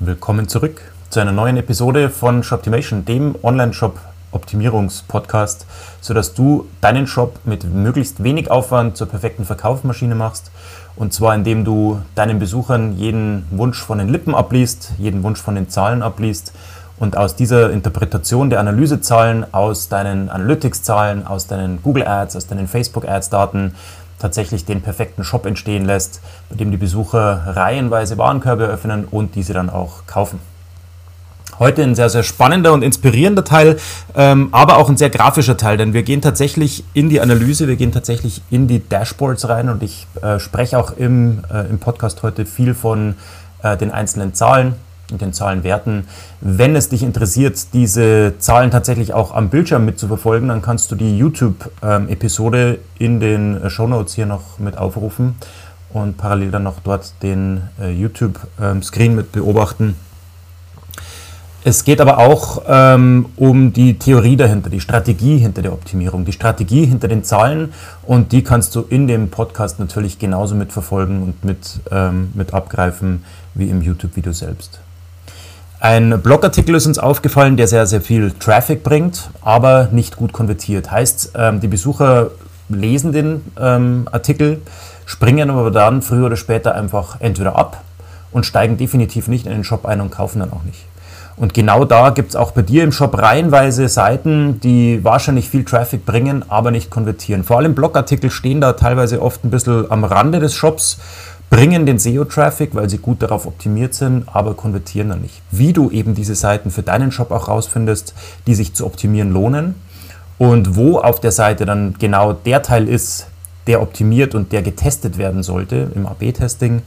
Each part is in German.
Willkommen zurück zu einer neuen Episode von Shoptimation, dem Online-Shop Optimierungspodcast, sodass du deinen Shop mit möglichst wenig Aufwand zur perfekten Verkaufsmaschine machst. Und zwar indem du deinen Besuchern jeden Wunsch von den Lippen abliest, jeden Wunsch von den Zahlen abliest und aus dieser Interpretation der Analysezahlen, aus deinen Analytics-Zahlen, aus deinen Google Ads, aus deinen Facebook Ads-Daten tatsächlich den perfekten Shop entstehen lässt, bei dem die Besucher reihenweise Warenkörbe öffnen und diese dann auch kaufen. Heute ein sehr, sehr spannender und inspirierender Teil, ähm, aber auch ein sehr grafischer Teil, denn wir gehen tatsächlich in die Analyse, wir gehen tatsächlich in die Dashboards rein und ich äh, spreche auch im, äh, im Podcast heute viel von äh, den einzelnen Zahlen und den Zahlenwerten. Wenn es dich interessiert, diese Zahlen tatsächlich auch am Bildschirm mitzuverfolgen, dann kannst du die YouTube-Episode in den äh, Show Notes hier noch mit aufrufen und parallel dann noch dort den äh, YouTube-Screen mit beobachten. Es geht aber auch ähm, um die Theorie dahinter, die Strategie hinter der Optimierung, die Strategie hinter den Zahlen und die kannst du in dem Podcast natürlich genauso mitverfolgen und mit, ähm, mit abgreifen wie im YouTube-Video selbst. Ein Blogartikel ist uns aufgefallen, der sehr, sehr viel Traffic bringt, aber nicht gut konvertiert. Heißt, ähm, die Besucher lesen den ähm, Artikel, springen aber dann früher oder später einfach entweder ab und steigen definitiv nicht in den Shop ein und kaufen dann auch nicht. Und genau da gibt es auch bei dir im Shop reihenweise Seiten, die wahrscheinlich viel Traffic bringen, aber nicht konvertieren. Vor allem Blogartikel stehen da teilweise oft ein bisschen am Rande des Shops bringen den SEO-Traffic, weil sie gut darauf optimiert sind, aber konvertieren dann nicht. Wie du eben diese Seiten für deinen Shop auch rausfindest, die sich zu optimieren lohnen und wo auf der Seite dann genau der Teil ist, der optimiert und der getestet werden sollte im AB-Testing,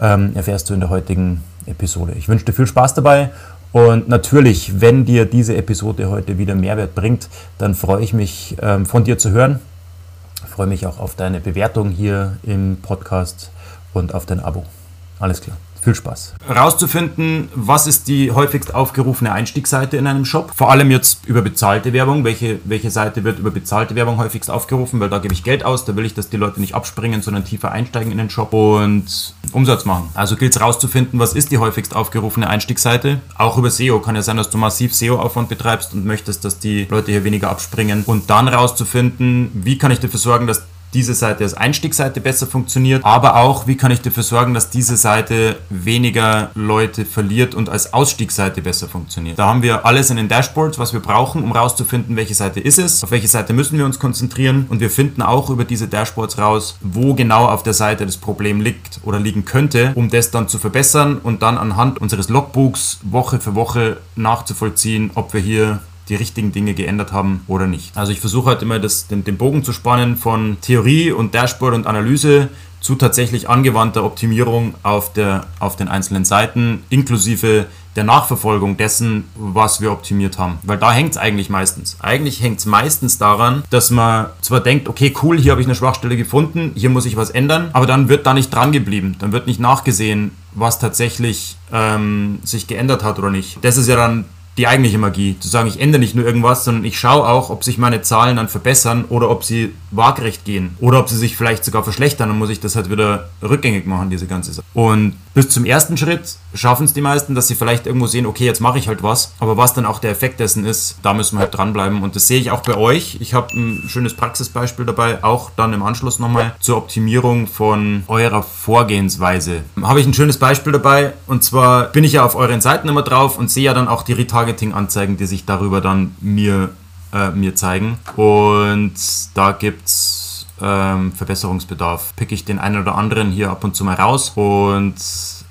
ähm, erfährst du in der heutigen Episode. Ich wünsche dir viel Spaß dabei und natürlich, wenn dir diese Episode heute wieder Mehrwert bringt, dann freue ich mich ähm, von dir zu hören. Ich freue mich auch auf deine Bewertung hier im Podcast und auf dein Abo. Alles klar. Viel Spaß. Herauszufinden, was ist die häufigst aufgerufene Einstiegsseite in einem Shop. Vor allem jetzt über bezahlte Werbung. Welche, welche Seite wird über bezahlte Werbung häufigst aufgerufen? Weil da gebe ich Geld aus. Da will ich, dass die Leute nicht abspringen, sondern tiefer einsteigen in den Shop und Umsatz machen. Also gilt es herauszufinden, was ist die häufigst aufgerufene Einstiegsseite. Auch über SEO kann ja sein, dass du massiv SEO-Aufwand betreibst und möchtest, dass die Leute hier weniger abspringen. Und dann herauszufinden, wie kann ich dafür sorgen, dass diese Seite als Einstiegsseite besser funktioniert, aber auch, wie kann ich dafür sorgen, dass diese Seite weniger Leute verliert und als Ausstiegsseite besser funktioniert. Da haben wir alles in den Dashboards, was wir brauchen, um rauszufinden, welche Seite ist es, auf welche Seite müssen wir uns konzentrieren? Und wir finden auch über diese Dashboards raus, wo genau auf der Seite das Problem liegt oder liegen könnte, um das dann zu verbessern und dann anhand unseres Logbooks Woche für Woche nachzuvollziehen, ob wir hier die richtigen Dinge geändert haben oder nicht. Also ich versuche halt immer das, den, den Bogen zu spannen von Theorie und Dashboard und Analyse zu tatsächlich angewandter Optimierung auf, der, auf den einzelnen Seiten, inklusive der Nachverfolgung dessen, was wir optimiert haben. Weil da hängt es eigentlich meistens. Eigentlich hängt es meistens daran, dass man zwar denkt, okay, cool, hier habe ich eine Schwachstelle gefunden, hier muss ich was ändern, aber dann wird da nicht dran geblieben. Dann wird nicht nachgesehen, was tatsächlich ähm, sich geändert hat oder nicht. Das ist ja dann die eigentliche Magie. Zu sagen, ich ändere nicht nur irgendwas, sondern ich schaue auch, ob sich meine Zahlen dann verbessern oder ob sie waagerecht gehen oder ob sie sich vielleicht sogar verschlechtern. Dann muss ich das halt wieder rückgängig machen, diese ganze Sache. Und bis zum ersten Schritt schaffen es die meisten, dass sie vielleicht irgendwo sehen, okay, jetzt mache ich halt was. Aber was dann auch der Effekt dessen ist, da müssen wir halt dranbleiben. Und das sehe ich auch bei euch. Ich habe ein schönes Praxisbeispiel dabei, auch dann im Anschluss nochmal zur Optimierung von eurer Vorgehensweise. Habe ich ein schönes Beispiel dabei. Und zwar bin ich ja auf euren Seiten immer drauf und sehe ja dann auch die Retargeting-Anzeigen, die sich darüber dann mir, äh, mir zeigen. Und da gibt es ähm, Verbesserungsbedarf. Pick ich den einen oder anderen hier ab und zu mal raus und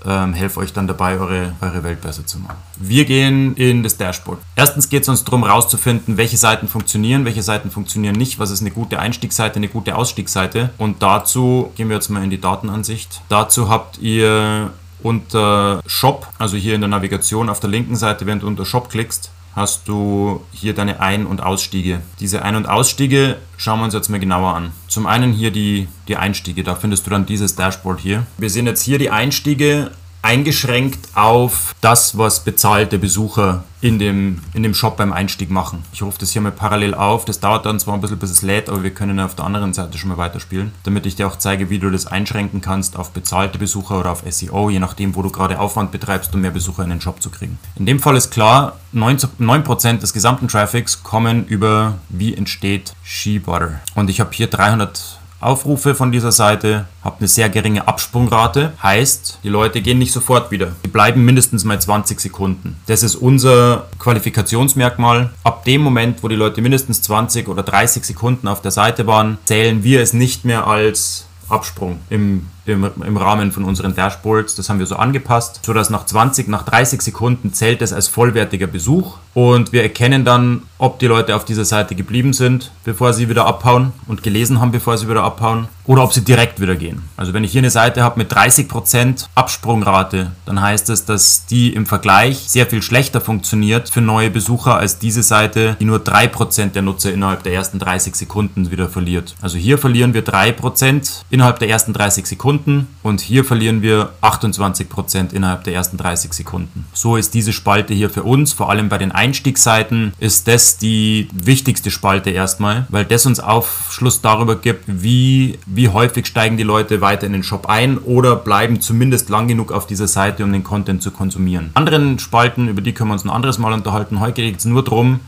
ähm, helfe euch dann dabei, eure, eure Welt besser zu machen. Wir gehen in das Dashboard. Erstens geht es uns darum, herauszufinden, welche Seiten funktionieren, welche Seiten funktionieren nicht, was ist eine gute Einstiegsseite, eine gute Ausstiegsseite. Und dazu gehen wir jetzt mal in die Datenansicht. Dazu habt ihr unter Shop, also hier in der Navigation auf der linken Seite, wenn du unter Shop klickst, hast du hier deine Ein- und Ausstiege. Diese Ein- und Ausstiege schauen wir uns jetzt mal genauer an. Zum einen hier die, die Einstiege, da findest du dann dieses Dashboard hier. Wir sehen jetzt hier die Einstiege eingeschränkt auf das, was bezahlte Besucher in dem, in dem Shop beim Einstieg machen. Ich rufe das hier mal parallel auf. Das dauert dann zwar ein bisschen, bis es lädt, aber wir können auf der anderen Seite schon mal weiterspielen, damit ich dir auch zeige, wie du das einschränken kannst auf bezahlte Besucher oder auf SEO, je nachdem, wo du gerade Aufwand betreibst, um mehr Besucher in den Shop zu kriegen. In dem Fall ist klar, 9%, des gesamten Traffics kommen über wie entsteht Shebutter. Und ich habe hier 300 Aufrufe von dieser Seite, habt eine sehr geringe Absprungrate, heißt, die Leute gehen nicht sofort wieder. Die bleiben mindestens mal 20 Sekunden. Das ist unser Qualifikationsmerkmal. Ab dem Moment, wo die Leute mindestens 20 oder 30 Sekunden auf der Seite waren, zählen wir es nicht mehr als Absprung im im, im Rahmen von unseren Dashboards. Das haben wir so angepasst, sodass nach 20, nach 30 Sekunden zählt es als vollwertiger Besuch und wir erkennen dann, ob die Leute auf dieser Seite geblieben sind, bevor sie wieder abhauen und gelesen haben, bevor sie wieder abhauen oder ob sie direkt wieder gehen. Also wenn ich hier eine Seite habe mit 30% Absprungrate, dann heißt es, dass die im Vergleich sehr viel schlechter funktioniert für neue Besucher als diese Seite, die nur 3% der Nutzer innerhalb der ersten 30 Sekunden wieder verliert. Also hier verlieren wir 3% innerhalb der ersten 30 Sekunden Sekunden und hier verlieren wir 28% innerhalb der ersten 30 Sekunden. So ist diese Spalte hier für uns, vor allem bei den Einstiegsseiten, ist das die wichtigste Spalte erstmal, weil das uns Aufschluss darüber gibt, wie, wie häufig steigen die Leute weiter in den Shop ein oder bleiben zumindest lang genug auf dieser Seite, um den Content zu konsumieren. Anderen Spalten, über die können wir uns ein anderes Mal unterhalten. Heute geht es nur darum,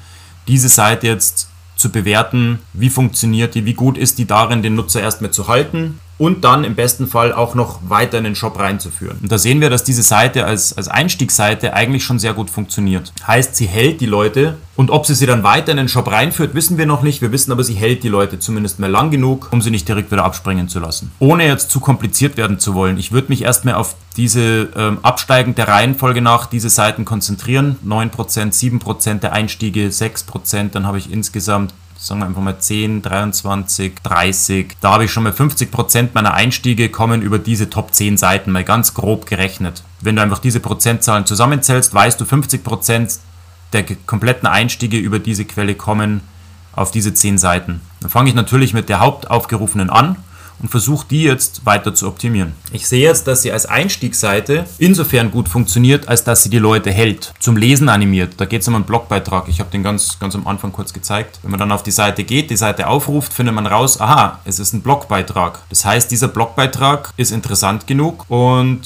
diese Seite jetzt zu bewerten, wie funktioniert die, wie gut ist die darin, den Nutzer erstmal zu halten und dann im besten Fall auch noch weiter in den Shop reinzuführen. Und da sehen wir, dass diese Seite als, als Einstiegsseite eigentlich schon sehr gut funktioniert. Heißt, sie hält die Leute und ob sie sie dann weiter in den Shop reinführt, wissen wir noch nicht. Wir wissen aber, sie hält die Leute zumindest mehr lang genug, um sie nicht direkt wieder abspringen zu lassen. Ohne jetzt zu kompliziert werden zu wollen, ich würde mich erstmal auf diese ähm, absteigend der Reihenfolge nach diese Seiten konzentrieren. 9%, 7% der Einstiege, 6%, dann habe ich insgesamt sagen wir einfach mal 10, 23, 30. Da habe ich schon mal 50 Prozent meiner Einstiege kommen über diese Top 10 Seiten, mal ganz grob gerechnet. Wenn du einfach diese Prozentzahlen zusammenzählst, weißt du, 50 Prozent der kompletten Einstiege über diese Quelle kommen auf diese 10 Seiten. Dann fange ich natürlich mit der hauptaufgerufenen an und versuche die jetzt weiter zu optimieren. Ich sehe jetzt, dass sie als Einstiegsseite insofern gut funktioniert, als dass sie die Leute hält, zum Lesen animiert. Da geht es um einen Blogbeitrag. Ich habe den ganz, ganz am Anfang kurz gezeigt. Wenn man dann auf die Seite geht, die Seite aufruft, findet man raus, aha, es ist ein Blogbeitrag. Das heißt, dieser Blogbeitrag ist interessant genug und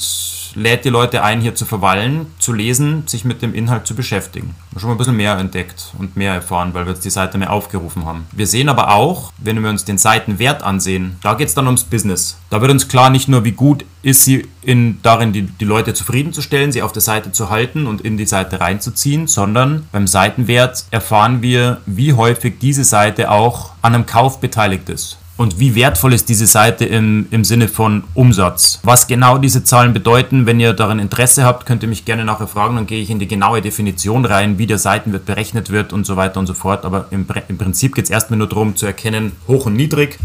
lädt die Leute ein, hier zu verweilen, zu lesen, sich mit dem Inhalt zu beschäftigen. Schon mal ein bisschen mehr entdeckt und mehr erfahren, weil wir jetzt die Seite mehr aufgerufen haben. Wir sehen aber auch, wenn wir uns den Seitenwert ansehen, da geht es dann ums Business. Da wird uns klar nicht nur, wie gut ist sie in, darin, die, die Leute zufriedenzustellen, sie auf der Seite zu halten und in die Seite reinzuziehen, sondern beim Seitenwert erfahren wir, wie häufig diese Seite auch an einem Kauf beteiligt ist. Und wie wertvoll ist diese Seite im, im Sinne von Umsatz? Was genau diese Zahlen bedeuten, wenn ihr daran Interesse habt, könnt ihr mich gerne nachher fragen, dann gehe ich in die genaue Definition rein, wie der Seitenwert berechnet wird und so weiter und so fort. Aber im, im Prinzip geht es erstmal nur darum zu erkennen, hoch und niedrig.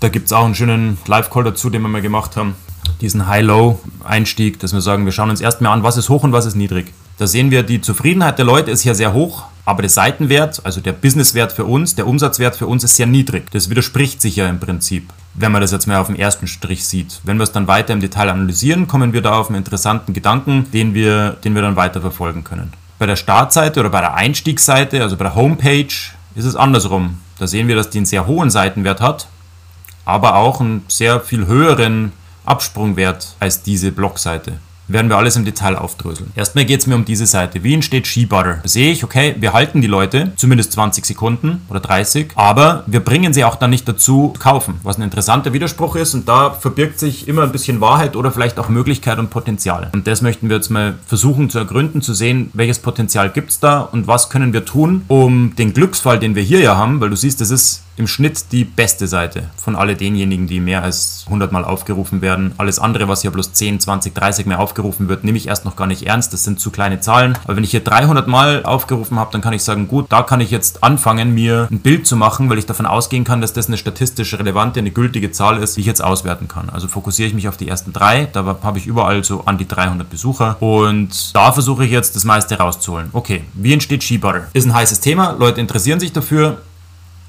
Da gibt es auch einen schönen Live-Call dazu, den wir mal gemacht haben. Diesen High-Low-Einstieg, dass wir sagen, wir schauen uns erstmal an, was ist hoch und was ist niedrig. Da sehen wir, die Zufriedenheit der Leute ist ja sehr hoch, aber der Seitenwert, also der Businesswert für uns, der Umsatzwert für uns ist sehr niedrig. Das widerspricht sich ja im Prinzip, wenn man das jetzt mal auf dem ersten Strich sieht. Wenn wir es dann weiter im Detail analysieren, kommen wir da auf einen interessanten Gedanken, den wir, den wir dann weiter verfolgen können. Bei der Startseite oder bei der Einstiegsseite, also bei der Homepage, ist es andersrum. Da sehen wir, dass die einen sehr hohen Seitenwert hat, aber auch einen sehr viel höheren Absprungwert als diese Blogseite werden wir alles im Detail aufdröseln. Erstmal geht es mir um diese Seite. Wie entsteht Skibutter? Da sehe ich, okay, wir halten die Leute, zumindest 20 Sekunden oder 30, aber wir bringen sie auch dann nicht dazu kaufen, was ein interessanter Widerspruch ist und da verbirgt sich immer ein bisschen Wahrheit oder vielleicht auch Möglichkeit und Potenzial. Und das möchten wir jetzt mal versuchen zu ergründen, zu sehen, welches Potenzial gibt es da und was können wir tun, um den Glücksfall, den wir hier ja haben, weil du siehst, das ist im Schnitt die beste Seite von all denjenigen, die mehr als 100 Mal aufgerufen werden. Alles andere, was hier bloß 10, 20, 30 mehr aufgerufen wird, nehme ich erst noch gar nicht ernst. Das sind zu kleine Zahlen. Aber wenn ich hier 300 Mal aufgerufen habe, dann kann ich sagen, gut, da kann ich jetzt anfangen, mir ein Bild zu machen, weil ich davon ausgehen kann, dass das eine statistisch relevante, eine gültige Zahl ist, die ich jetzt auswerten kann. Also fokussiere ich mich auf die ersten drei. Da habe ich überall so an die 300 Besucher. Und da versuche ich jetzt das meiste rauszuholen. Okay, wie entsteht Skibutter? Ist ein heißes Thema. Leute interessieren sich dafür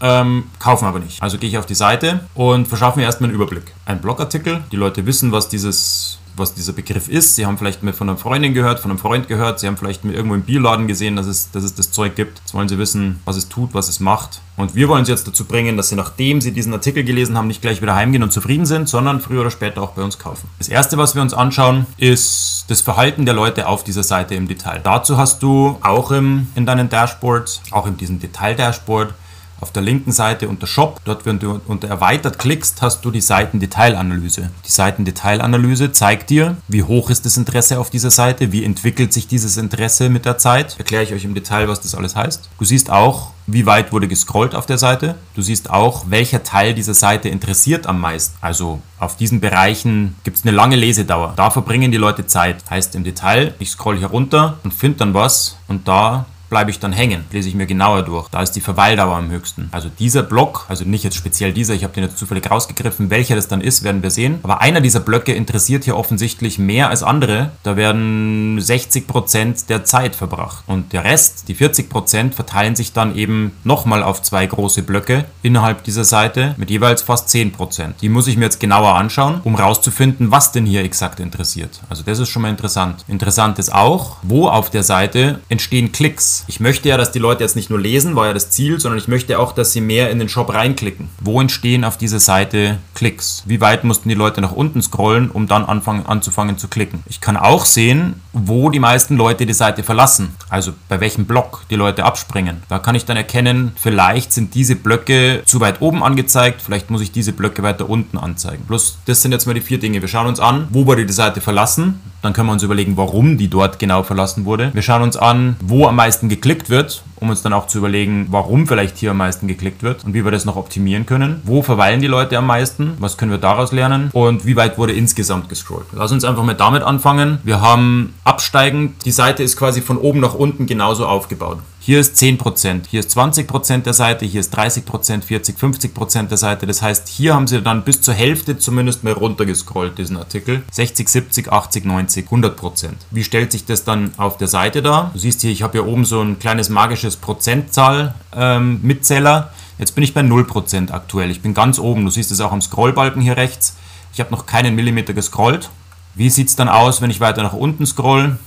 ähm, kaufen aber nicht. Also gehe ich auf die Seite und verschaffe mir erstmal einen Überblick. Ein Blogartikel, die Leute wissen, was dieses was dieser Begriff ist. Sie haben vielleicht mit von einer Freundin gehört, von einem Freund gehört. Sie haben vielleicht mit irgendwo im Bioladen gesehen, dass es, dass es das Zeug gibt. Jetzt wollen Sie wissen, was es tut, was es macht. Und wir wollen Sie jetzt dazu bringen, dass Sie, nachdem Sie diesen Artikel gelesen haben, nicht gleich wieder heimgehen und zufrieden sind, sondern früher oder später auch bei uns kaufen. Das erste, was wir uns anschauen, ist das Verhalten der Leute auf dieser Seite im Detail. Dazu hast du auch im, in deinen Dashboards, auch in diesem Detail-Dashboard, auf der linken Seite unter Shop, dort wenn du unter erweitert klickst, hast du die Seitendetailanalyse. Die Seitendetailanalyse zeigt dir, wie hoch ist das Interesse auf dieser Seite, wie entwickelt sich dieses Interesse mit der Zeit. Erkläre ich euch im Detail, was das alles heißt. Du siehst auch, wie weit wurde gescrollt auf der Seite. Du siehst auch, welcher Teil dieser Seite interessiert am meisten. Also auf diesen Bereichen gibt es eine lange Lesedauer. Da verbringen die Leute Zeit. Heißt im Detail, ich scroll hier runter und finde dann was und da bleibe ich dann hängen, lese ich mir genauer durch. Da ist die Verweildauer am höchsten. Also dieser Block, also nicht jetzt speziell dieser, ich habe den jetzt zufällig rausgegriffen, welcher das dann ist, werden wir sehen. Aber einer dieser Blöcke interessiert hier offensichtlich mehr als andere. Da werden 60% der Zeit verbracht. Und der Rest, die 40%, verteilen sich dann eben nochmal auf zwei große Blöcke innerhalb dieser Seite mit jeweils fast 10%. Die muss ich mir jetzt genauer anschauen, um rauszufinden, was denn hier exakt interessiert. Also das ist schon mal interessant. Interessant ist auch, wo auf der Seite entstehen Klicks. Ich möchte ja, dass die Leute jetzt nicht nur lesen, war ja das Ziel, sondern ich möchte auch, dass sie mehr in den Shop reinklicken. Wo entstehen auf dieser Seite Klicks? Wie weit mussten die Leute nach unten scrollen, um dann anfangen, anzufangen zu klicken? Ich kann auch sehen, wo die meisten Leute die Seite verlassen. Also bei welchem Block die Leute abspringen. Da kann ich dann erkennen, vielleicht sind diese Blöcke zu weit oben angezeigt, vielleicht muss ich diese Blöcke weiter unten anzeigen. Plus, das sind jetzt mal die vier Dinge. Wir schauen uns an, wo wurde die Seite verlassen. Dann können wir uns überlegen, warum die dort genau verlassen wurde. Wir schauen uns an, wo am meisten geklickt wird, um uns dann auch zu überlegen, warum vielleicht hier am meisten geklickt wird und wie wir das noch optimieren können. Wo verweilen die Leute am meisten? Was können wir daraus lernen? Und wie weit wurde insgesamt gescrollt? Lass uns einfach mal damit anfangen. Wir haben absteigend, die Seite ist quasi von oben nach unten genauso aufgebaut. Hier ist 10%, hier ist 20% der Seite, hier ist 30%, 40, 50% der Seite. Das heißt, hier haben sie dann bis zur Hälfte zumindest mal runtergescrollt, diesen Artikel. 60, 70, 80, 90, 100%. Wie stellt sich das dann auf der Seite dar? Du siehst hier, ich habe hier oben so ein kleines magisches Prozentzahl-Mitzähler. Ähm, Jetzt bin ich bei 0% aktuell. Ich bin ganz oben. Du siehst es auch am Scrollbalken hier rechts. Ich habe noch keinen Millimeter gescrollt. Wie sieht es dann aus, wenn ich weiter nach unten scroll?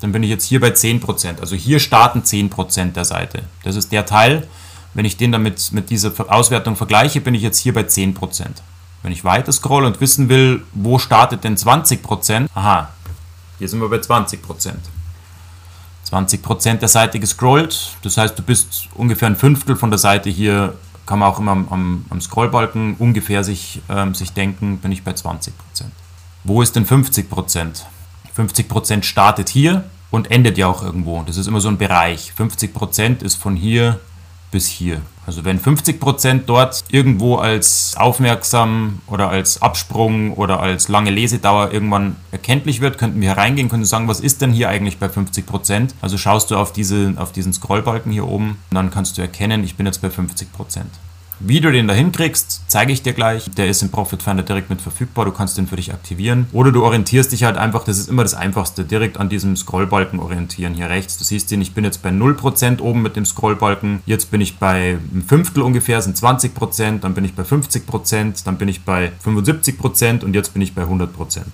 Dann bin ich jetzt hier bei 10%. Also hier starten 10% der Seite. Das ist der Teil. Wenn ich den damit mit dieser Auswertung vergleiche, bin ich jetzt hier bei 10%. Wenn ich weiter scroll und wissen will, wo startet denn 20%, aha, hier sind wir bei 20%. 20% der Seite gescrollt, das heißt, du bist ungefähr ein Fünftel von der Seite hier, kann man auch immer am, am, am Scrollbalken ungefähr sich, ähm, sich denken, bin ich bei 20%. Wo ist denn 50%? 50% startet hier und endet ja auch irgendwo. Das ist immer so ein Bereich. 50% ist von hier bis hier. Also wenn 50% dort irgendwo als aufmerksam oder als Absprung oder als lange Lesedauer irgendwann erkenntlich wird, könnten wir hereingehen, können sagen, was ist denn hier eigentlich bei 50%? Also schaust du auf, diese, auf diesen Scrollbalken hier oben und dann kannst du erkennen, ich bin jetzt bei 50%. Wie du den da hinkriegst, zeige ich dir gleich. Der ist im Profit Finder direkt mit verfügbar. Du kannst den für dich aktivieren. Oder du orientierst dich halt einfach, das ist immer das Einfachste, direkt an diesem Scrollbalken orientieren. Hier rechts, du siehst den, ich bin jetzt bei 0% oben mit dem Scrollbalken. Jetzt bin ich bei einem Fünftel ungefähr, sind 20%. Dann bin ich bei 50%. Dann bin ich bei 75% und jetzt bin ich bei 100%.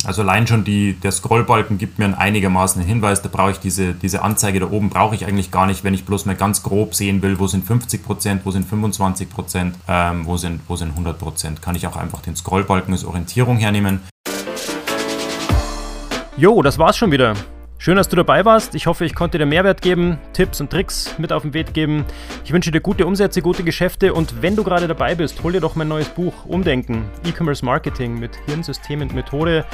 Also allein schon die, der Scrollbalken gibt mir einen einigermaßen Hinweis. Da brauche ich diese, diese Anzeige da oben, brauche ich eigentlich gar nicht, wenn ich bloß mal ganz grob sehen will, wo sind 50%, wo sind 25% ähm, wo, sind, wo sind 100 Prozent. Kann ich auch einfach den Scrollbalken als Orientierung hernehmen. Jo, das war's schon wieder. Schön, dass du dabei warst. Ich hoffe, ich konnte dir Mehrwert geben, Tipps und Tricks mit auf den Weg geben. Ich wünsche dir gute Umsätze, gute Geschäfte und wenn du gerade dabei bist, hol dir doch mein neues Buch Umdenken, E-Commerce Marketing mit Hirnsystem und Methode.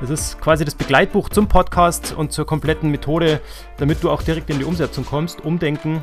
Das ist quasi das Begleitbuch zum Podcast und zur kompletten Methode, damit du auch direkt in die Umsetzung kommst. Umdenken